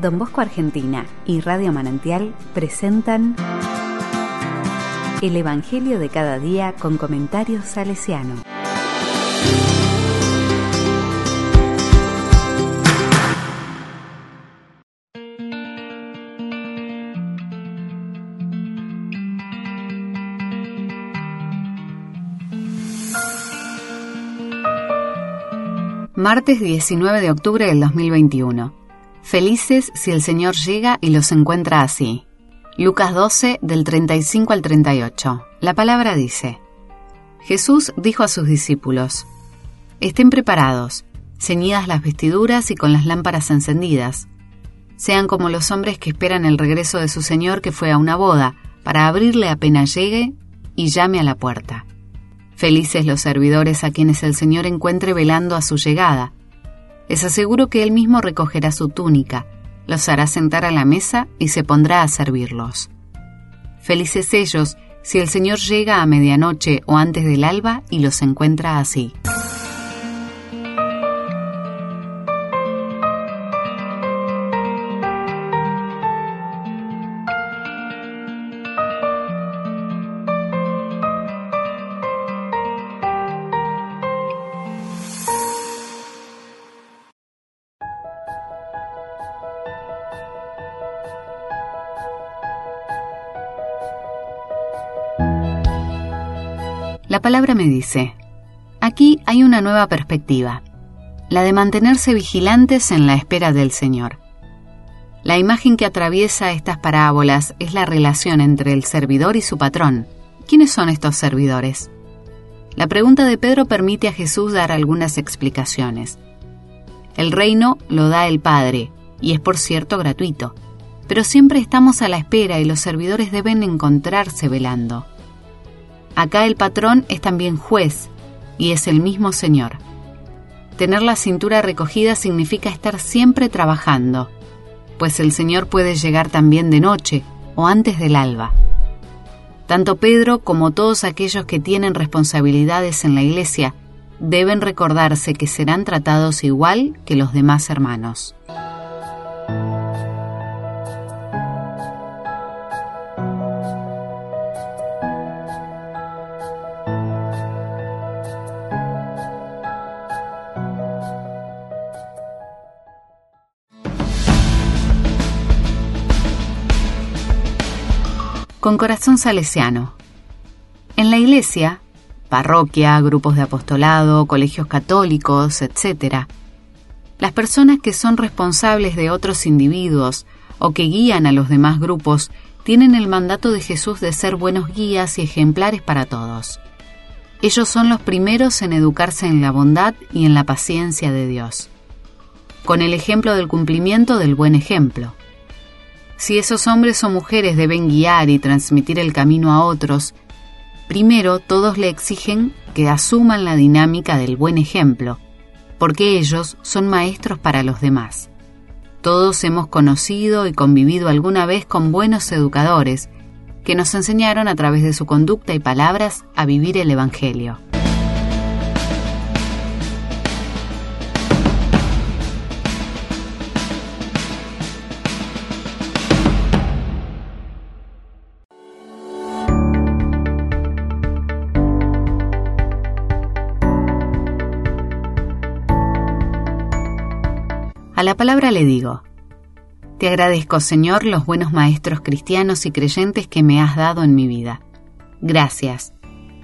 Don Bosco Argentina y Radio Manantial presentan El Evangelio de cada día con comentarios salesiano. Martes 19 de octubre del 2021. Felices si el Señor llega y los encuentra así. Lucas 12 del 35 al 38. La palabra dice, Jesús dijo a sus discípulos, Estén preparados, ceñidas las vestiduras y con las lámparas encendidas. Sean como los hombres que esperan el regreso de su Señor que fue a una boda, para abrirle apenas llegue y llame a la puerta. Felices los servidores a quienes el Señor encuentre velando a su llegada. Les aseguro que Él mismo recogerá su túnica, los hará sentar a la mesa y se pondrá a servirlos. Felices ellos si el Señor llega a medianoche o antes del alba y los encuentra así. La palabra me dice, aquí hay una nueva perspectiva, la de mantenerse vigilantes en la espera del Señor. La imagen que atraviesa estas parábolas es la relación entre el servidor y su patrón. ¿Quiénes son estos servidores? La pregunta de Pedro permite a Jesús dar algunas explicaciones. El reino lo da el Padre, y es por cierto gratuito, pero siempre estamos a la espera y los servidores deben encontrarse velando. Acá el patrón es también juez y es el mismo Señor. Tener la cintura recogida significa estar siempre trabajando, pues el Señor puede llegar también de noche o antes del alba. Tanto Pedro como todos aquellos que tienen responsabilidades en la Iglesia deben recordarse que serán tratados igual que los demás hermanos. Con corazón salesiano. En la iglesia, parroquia, grupos de apostolado, colegios católicos, etc., las personas que son responsables de otros individuos o que guían a los demás grupos tienen el mandato de Jesús de ser buenos guías y ejemplares para todos. Ellos son los primeros en educarse en la bondad y en la paciencia de Dios, con el ejemplo del cumplimiento del buen ejemplo. Si esos hombres o mujeres deben guiar y transmitir el camino a otros, primero todos le exigen que asuman la dinámica del buen ejemplo, porque ellos son maestros para los demás. Todos hemos conocido y convivido alguna vez con buenos educadores que nos enseñaron a través de su conducta y palabras a vivir el Evangelio. A la palabra le digo, Te agradezco, Señor, los buenos maestros cristianos y creyentes que me has dado en mi vida. Gracias.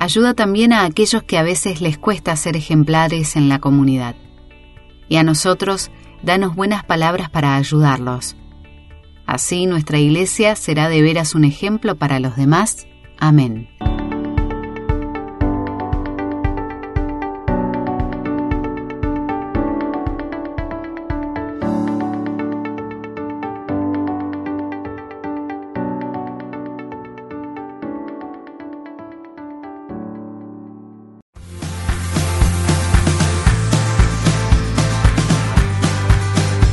Ayuda también a aquellos que a veces les cuesta ser ejemplares en la comunidad. Y a nosotros, danos buenas palabras para ayudarlos. Así nuestra iglesia será de veras un ejemplo para los demás. Amén.